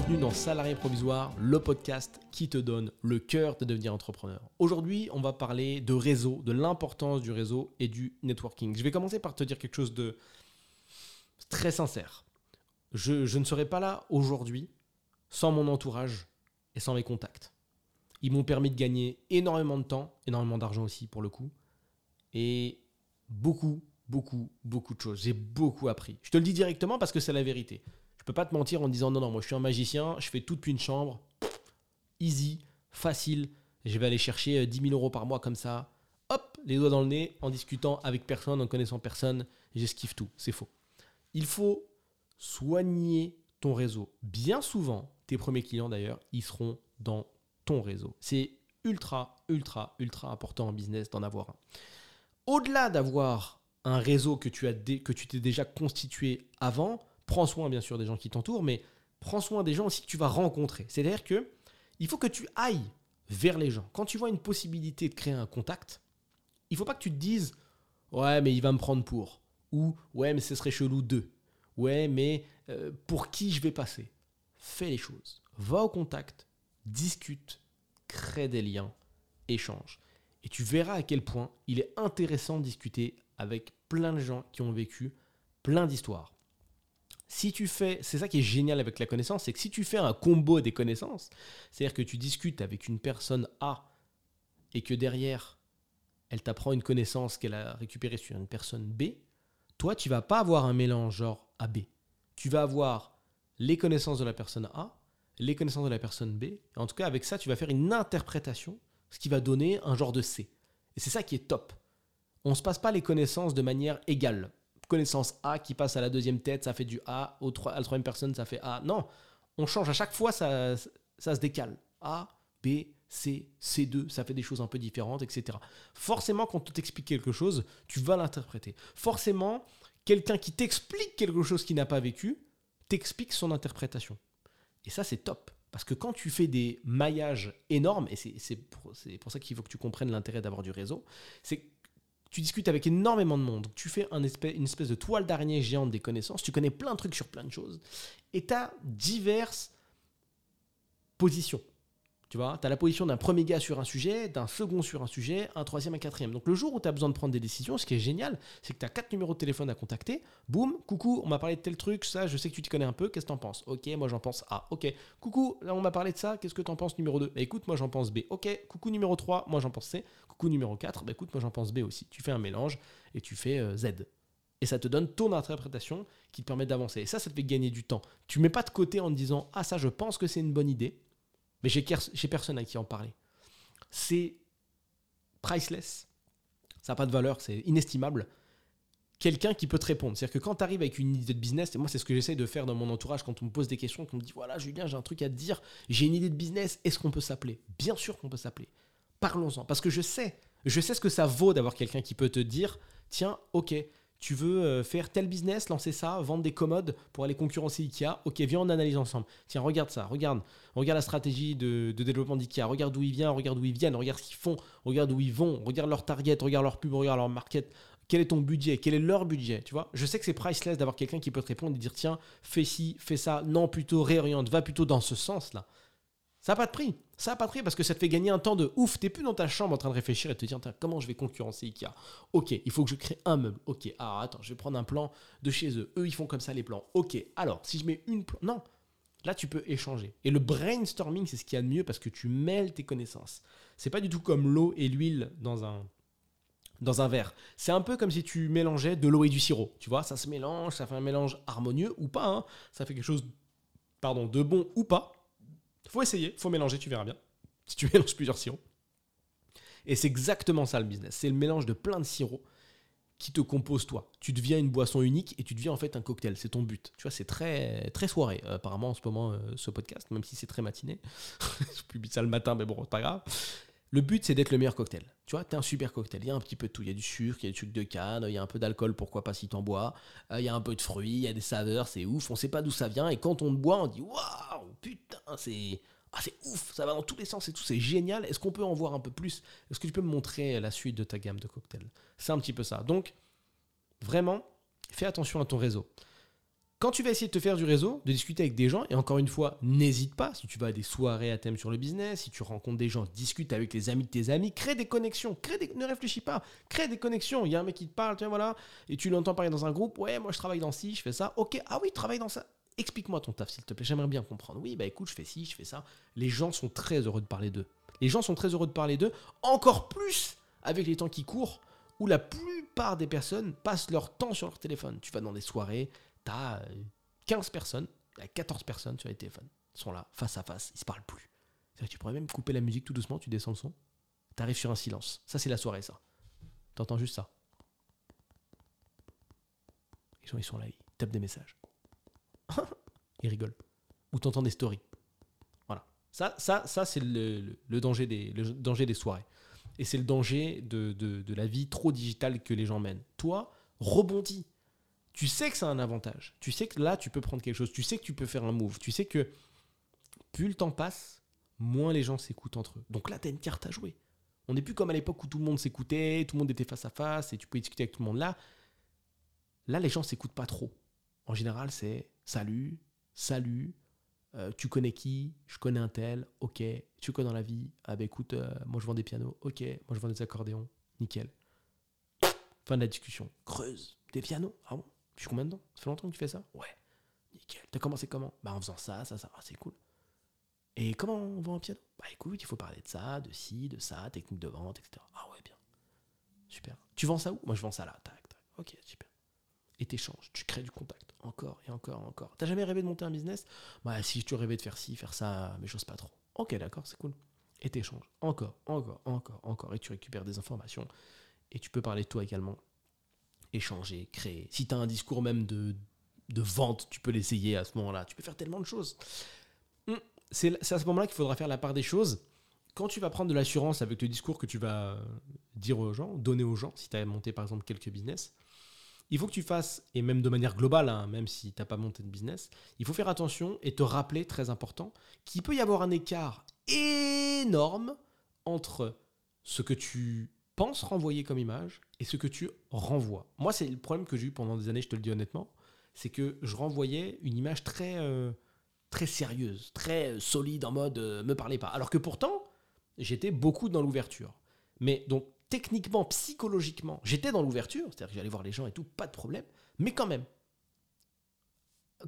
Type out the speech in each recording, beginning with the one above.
bienvenue dans Salarié Provisoire, le podcast qui te donne le cœur de devenir entrepreneur. Aujourd'hui, on va parler de réseau, de l'importance du réseau et du networking. Je vais commencer par te dire quelque chose de très sincère. Je, ne serais pas là aujourd'hui sans mon entourage et sans mes contacts. Ils m'ont permis de gagner énormément de temps, énormément d'argent aussi pour le coup, et beaucoup, beaucoup, beaucoup de choses. J'ai beaucoup appris. Je te le dis directement parce que c'est la vérité. Pas te mentir en disant non, non, moi je suis un magicien, je fais tout depuis une chambre, easy, facile, je vais aller chercher 10 euh, 000 euros par mois comme ça, hop, les doigts dans le nez, en discutant avec personne, en connaissant personne, j'esquive tout. C'est faux. Il faut soigner ton réseau. Bien souvent, tes premiers clients d'ailleurs, ils seront dans ton réseau. C'est ultra, ultra, ultra important en business d'en avoir un. Au-delà d'avoir un réseau que tu as que tu t'es déjà constitué avant, prends soin bien sûr des gens qui t'entourent, mais prends soin des gens aussi que tu vas rencontrer. C'est-à-dire que il faut que tu ailles vers les gens. Quand tu vois une possibilité de créer un contact, il faut pas que tu te dises ouais mais il va me prendre pour ou ouais mais ce serait chelou d'eux. Ouais mais euh, pour qui je vais passer? Fais les choses. Va au contact, discute, crée des liens, échange. Et tu verras à quel point il est intéressant de discuter avec plein de gens qui ont vécu plein d'histoires si tu fais, c'est ça qui est génial avec la connaissance, c'est que si tu fais un combo des connaissances, c'est-à-dire que tu discutes avec une personne A et que derrière, elle t'apprend une connaissance qu'elle a récupérée sur une personne B, toi, tu vas pas avoir un mélange genre AB. Tu vas avoir les connaissances de la personne A, les connaissances de la personne B. En tout cas, avec ça, tu vas faire une interprétation, ce qui va donner un genre de C. Et c'est ça qui est top. On ne se passe pas les connaissances de manière égale connaissance A qui passe à la deuxième tête, ça fait du A, au à la troisième personne, ça fait A. Non, on change à chaque fois, ça, ça se décale. A, B, C, C2, ça fait des choses un peu différentes, etc. Forcément, quand on t'explique quelque chose, tu vas l'interpréter. Forcément, quelqu'un qui t'explique quelque chose qu'il n'a pas vécu, t'explique son interprétation. Et ça, c'est top. Parce que quand tu fais des maillages énormes, et c'est pour, pour, ça qu'il faut que tu comprennes l'intérêt d'avoir du réseau, c'est tu discutes avec énormément de monde. Tu fais une espèce de toile d'araignée géante des connaissances. Tu connais plein de trucs sur plein de choses. Et tu as diverses positions. Tu vois, tu as la position d'un premier gars sur un sujet, d'un second sur un sujet, un troisième, un quatrième. Donc le jour où tu as besoin de prendre des décisions, ce qui est génial, c'est que tu as quatre numéros de téléphone à contacter. Boum, coucou, on m'a parlé de tel truc, ça, je sais que tu te connais un peu, qu'est-ce que tu en penses? Ok, moi j'en pense A. Ok, coucou, là on m'a parlé de ça, qu'est-ce que tu en penses numéro 2 bah, Écoute, moi j'en pense B. Ok, coucou numéro 3, moi j'en pense C. Coucou numéro 4, bah, écoute, moi j'en pense B aussi. Tu fais un mélange et tu fais euh, Z. Et ça te donne ton interprétation qui te permet d'avancer. Et ça, ça te fait gagner du temps. Tu mets pas de côté en te disant Ah, ça, je pense que c'est une bonne idée mais j'ai personne à qui en parler. C'est priceless, ça n'a pas de valeur, c'est inestimable. Quelqu'un qui peut te répondre. C'est-à-dire que quand tu arrives avec une idée de business, et moi c'est ce que j'essaie de faire dans mon entourage quand on me pose des questions, qu'on me dit voilà Julien, j'ai un truc à te dire, j'ai une idée de business, est-ce qu'on peut s'appeler? Bien sûr qu'on peut s'appeler. Parlons-en. Parce que je sais, je sais ce que ça vaut d'avoir quelqu'un qui peut te dire tiens, ok, tu veux euh, faire tel business, lancer ça, vendre des commodes pour aller concurrencer Ikea. Ok, viens, on analyse ensemble. Tiens, regarde ça, regarde, regarde la stratégie de, développement d'Ikea, regarde d'où ils viennent, regarde d'où ils viennent, regarde ce qu'ils font, regarde où ils vont, regarde leur target, regarde leur pub, regarde leur market. Quel est ton budget? Quel est leur budget? Tu vois? Je sais que c'est priceless d'avoir quelqu'un qui peut te répondre et dire tiens, fais ci, fais ça, non, plutôt réoriente, va plutôt dans ce sens-là. Ça n'a pas de prix. Ça n'a pas de prix parce que ça te fait gagner un temps de ouf. Tu n'es plus dans ta chambre en train de réfléchir et te dire comment je vais concurrencer Ikea. Ok, il faut que je crée un meuble. Ok, ah attends, je vais prendre un plan de chez eux. Eux, ils font comme ça les plans. Ok, alors si je mets une plan. Non, là tu peux échanger. Et le brainstorming, c'est ce qu'il y a de mieux parce que tu mêles tes connaissances. C'est pas du tout comme l'eau et l'huile dans un, dans un verre. C'est un peu comme si tu mélangeais de l'eau et du sirop. Tu vois, ça se mélange, ça fait un mélange harmonieux ou pas. Hein. Ça fait quelque chose pardon, de bon ou pas faut essayer, faut mélanger, tu verras bien. Si tu mélanges plusieurs sirops. Et c'est exactement ça le business. C'est le mélange de plein de sirops qui te compose toi. Tu deviens une boisson unique et tu deviens en fait un cocktail. C'est ton but. Tu vois, c'est très, très soirée, euh, apparemment, en ce moment, euh, ce podcast, même si c'est très matiné. je publie ça le matin, mais bon, c'est pas grave. Le but, c'est d'être le meilleur cocktail. Tu vois, t'es un super cocktail. Il y a un petit peu de tout. Il y a du sucre, il y a du sucre de canne, il y a un peu d'alcool, pourquoi pas si t'en bois. Euh, il y a un peu de fruits, il y a des saveurs, c'est ouf. On sait pas d'où ça vient. Et quand on boit, on dit waouh, putain, c'est. Ah, c'est ouf, ça va dans tous les sens et tout, c'est génial. Est-ce qu'on peut en voir un peu plus? Est-ce que tu peux me montrer la suite de ta gamme de cocktails? C'est un petit peu ça. Donc, vraiment, fais attention à ton réseau. Quand tu vas essayer de te faire du réseau, de discuter avec des gens, et encore une fois, n'hésite pas, si tu vas à des soirées à thème sur le business, si tu rencontres des gens, discute avec les amis de tes amis, crée des connexions, crée des... ne réfléchis pas, crée des connexions. Il y a un mec qui te parle, tu vois, voilà, et tu l'entends parler dans un groupe, ouais, moi je travaille dans ci, je fais ça, ok, ah oui, travaille dans ça. Explique-moi ton taf, s'il te plaît, j'aimerais bien comprendre. Oui, bah écoute, je fais ci, je fais ça. Les gens sont très heureux de parler d'eux. Les gens sont très heureux de parler d'eux, encore plus avec les temps qui courent, où la plupart des personnes passent leur temps sur leur téléphone. Tu vas dans des soirées, t'as 15 personnes, il y a 14 personnes sur les téléphones. Sont là, face à face, ils se parlent plus. Tu pourrais même couper la musique tout doucement, tu descends le son, tu arrives sur un silence. Ça, c'est la soirée, ça. Tu entends juste ça. Les gens, ils sont là, ils tapent des messages. ils rigolent. Ou tu entends des stories. Voilà. Ça, ça, ça c'est le, danger des, soirées. Et c'est le danger de, de la vie trop digitale que les gens mènent. Toi, rebondis tu sais que c'est un avantage. Tu sais que là, tu peux prendre quelque chose. Tu sais que tu peux faire un move. Tu sais que plus le temps passe, moins les gens s'écoutent entre eux. Donc là, tu as une carte à jouer. On n'est plus comme à l'époque où tout le monde s'écoutait, tout le monde était face à face et tu pouvais discuter avec tout le monde. Là, là les gens s'écoutent pas trop. En général, c'est salut, salut, euh, tu connais qui? Je connais un tel, ok. Tu connais dans la vie Ah bah écoute, euh, moi je vends des pianos, ok. Moi je vends des accordéons, nickel. Fin de la discussion. Creuse, des pianos Ah bon depuis combien de temps? Ça fait longtemps que tu fais ça? Ouais. Nickel. T'as commencé comment? Bah en faisant ça, ça, ça. Ah, c'est cool. Et comment on vend un piano? Bah écoute, il faut parler de ça, de ci, de ça, technique de vente, etc. Ah ouais, bien. Super. Tu vends ça où? Moi je vends ça là. Tac, tac. Ok, super. Et t'échanges, tu crées du contact. Encore et encore et encore. T'as jamais rêvé de monter un business? Bah si tu rêvais de faire ci, faire ça, mais j'ose pas trop. Ok, d'accord, c'est cool. Et t'échanges. Encore, encore, encore, encore. Et tu récupères des informations. Et tu peux parler de toi également échanger, créer. Si tu as un discours même de, de vente, tu peux l'essayer à ce moment-là. Tu peux faire tellement de choses. Hmm, c'est à ce moment-là qu'il faudra faire la part des choses. Quand tu vas prendre de l'assurance avec le discours que tu vas dire aux gens, donner aux gens, si tu as monté par exemple quelques business, il faut que tu fasses, et même de manière globale, hein, même si tu n'as pas monté de business, il faut faire attention et te rappeler, très important, qu'il peut y avoir un écart énorme entre ce que tu penses renvoyer comme image et ce que tu renvoies. Moi, c'est le problème que j'ai eu pendant des années, je te le dis honnêtement, c'est que je renvoyais une image très, euh, très sérieuse, très euh, solide, en mode euh, me parlez pas. Alors que pourtant, j'étais beaucoup dans l'ouverture. Mais donc, techniquement, psychologiquement, j'étais dans l'ouverture, c'est-à-dire que j'allais voir les gens et tout, pas de problème, mais quand même.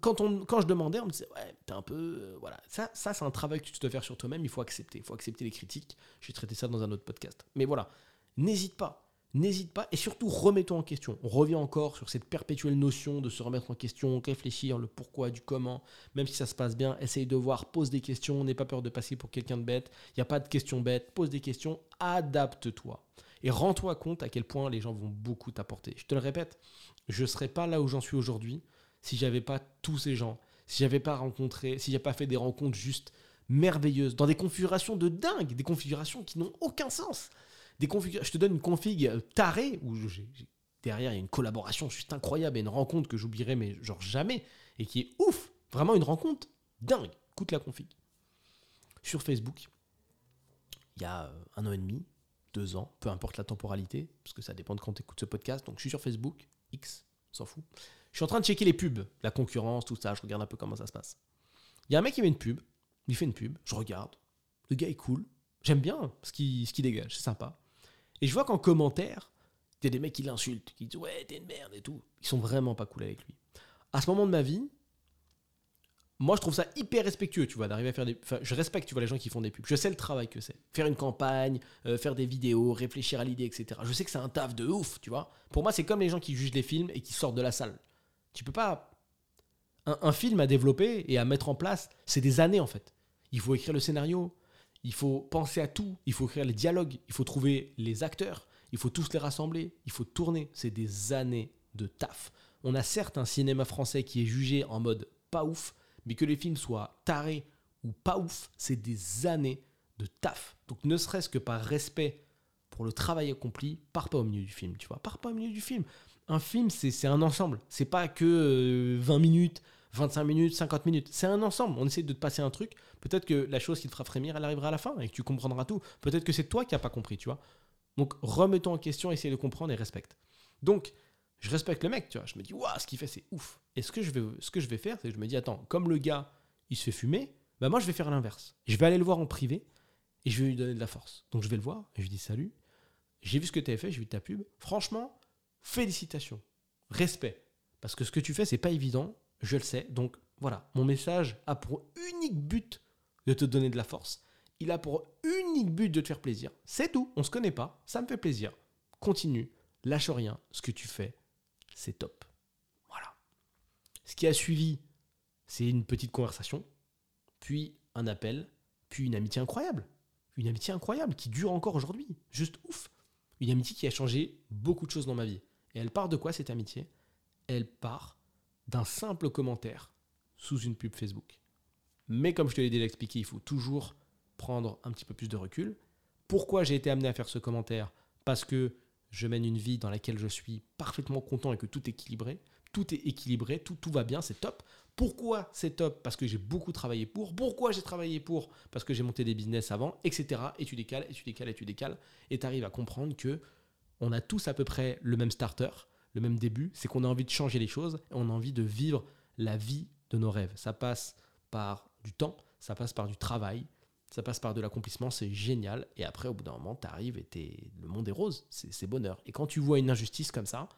Quand, on, quand je demandais, on me disait, ouais, t'es un peu. voilà. Ça, ça c'est un travail que tu dois faire sur toi-même, il faut accepter. Il faut accepter les critiques. J'ai traité ça dans un autre podcast. Mais voilà, n'hésite pas. N'hésite pas et surtout remets-toi en question. On revient encore sur cette perpétuelle notion de se remettre en question, réfléchir le pourquoi, du comment. Même si ça se passe bien, essaye de voir, pose des questions, n'aie pas peur de passer pour quelqu'un de bête. Il n'y a pas de questions bêtes, pose des questions, adapte-toi. Et rends-toi compte à quel point les gens vont beaucoup t'apporter. Je te le répète, je ne serais pas là où j'en suis aujourd'hui si j'avais pas tous ces gens, si j'avais pas rencontré, si j'avais pas fait des rencontres juste merveilleuses, dans des configurations de dingue, des configurations qui n'ont aucun sens je te donne une config tarée où derrière il y a une collaboration juste incroyable et une rencontre que j'oublierai mais genre jamais et qui est ouf, vraiment une rencontre dingue. Écoute la config. Sur Facebook, il y a euh, un an et demi, deux ans, peu importe la temporalité, parce que ça dépend de quand tu écoutes ce podcast. Donc je suis sur Facebook, X, s'en fout. Je suis en train de checker les pubs, la concurrence, tout ça, je regarde un peu comment ça se passe. Il y a un mec qui met une pub, il fait une pub, je regarde, le gars est cool, j'aime bien ce qu'il dégage, c'est sympa. Et je vois qu'en commentaire, il des mecs qui l'insultent, qui disent ouais, t'es une merde et tout. Ils sont vraiment pas cool avec lui. À ce moment de ma vie, moi je trouve ça hyper respectueux, tu vois, d'arriver à faire des. Enfin, je respecte, tu vois, les gens qui font des pubs. Je sais le travail que c'est. Faire une campagne, euh, faire des vidéos, réfléchir à l'idée, etc. Je sais que c'est un taf de ouf, tu vois. Pour moi, c'est comme les gens qui jugent les films et qui sortent de la salle. Tu peux pas. Un film à développer et à mettre en place, c'est des années en fait. Il faut écrire le scénario, il faut penser à tout, il faut créer les dialogues, il faut trouver les acteurs, il faut tous les rassembler, il faut tourner. C'est des années de taf. On a certes un cinéma français qui est jugé en mode pas ouf, mais que les films soient tarés ou pas ouf, c'est des années de taf. Donc ne serait-ce que par respect pour le travail accompli, pars pas au milieu du film, tu vois, pars pas au milieu du film. Un film, c'est un ensemble. C'est pas que 20 euh, minutes, 25 minutes, 50 minutes. C'est un ensemble. On essaie de te passer un truc. Peut-être que la chose qui te fera frémir, elle arrivera à la fin et que tu comprendras tout. Peut-être que c'est toi qui n'as pas compris, tu vois. Donc remets-toi en question, essaye de comprendre et respecte. Donc, je respecte le mec, tu vois. Je me dis, waouh, ce qu'il fait, c'est ouf. Et ce que je vais, ce que je vais faire, c'est que je me dis, attends, comme le gars, il se fait fumer, bah moi, je vais faire l'inverse. Je vais aller le voir en privé et je vais lui donner de la force. Donc, je vais le voir et je lui dis, salut, j'ai vu ce que tu as fait, j'ai vu ta pub. Franchement, félicitations, respect. Parce que ce que tu fais, c'est pas évident, je le sais. Donc, voilà, mon message a pour unique but de te donner de la force. Il a pour unique but de te faire plaisir. C'est tout, on se connaît pas, ça me fait plaisir. Continue, lâche rien, ce que tu fais, c'est top. Voilà. Ce qui a suivi, c'est une petite conversation, puis un appel, puis une amitié incroyable. Une amitié incroyable qui dure encore aujourd'hui. Juste ouf. Une amitié qui a changé beaucoup de choses dans ma vie. Et elle part de quoi cette amitié? Elle part d'un simple commentaire sous une pub Facebook. Mais comme je te l'ai déjà expliqué, il faut toujours prendre un petit peu plus de recul. Pourquoi j'ai été amené à faire ce commentaire? Parce que je mène une vie dans laquelle je suis parfaitement content et que tout est équilibré. Tout est équilibré, tout, va bien, c'est top. Pourquoi c'est top? Parce que j'ai beaucoup travaillé pour. Pourquoi j'ai travaillé pour? Parce que j'ai monté des business avant, etc. Et tu décales, et tu décales, et tu décales. Et tu arrives à comprendre que on a tous à peu près le même starter, le même début. C'est qu'on a envie de changer les choses et on a envie de vivre la vie de nos rêves. Ça passe par du temps, ça passe par du travail, ça passe par de l'accomplissement, c'est génial. Et après, au bout d'un moment, tu arrives et le monde est rose, c'est bonheur. Et quand tu vois une injustice comme ça,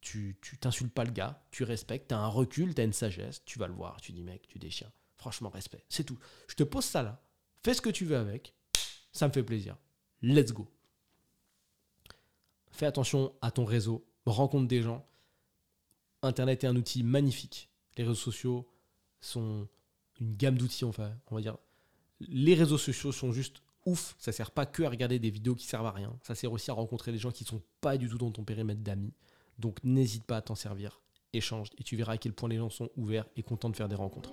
tu t'insultes pas le gars, tu respectes, tu as un recul, tu as une sagesse, tu vas le voir, tu dis mec, tu déchires. Franchement, respect, c'est tout. Je te pose ça là, fais ce que tu veux avec, ça me fait plaisir. Let's go. Fais attention à ton réseau, rencontre des gens. Internet est un outil magnifique. Les réseaux sociaux sont une gamme d'outils, enfin, on va dire les réseaux sociaux sont juste ouf. Ça sert pas que à regarder des vidéos qui servent à rien. Ça sert aussi à rencontrer des gens qui sont pas du tout dans ton périmètre d'amis. Donc n'hésite pas à t'en servir. Échange et tu verras à quel point les gens sont ouverts et contents de faire des rencontres.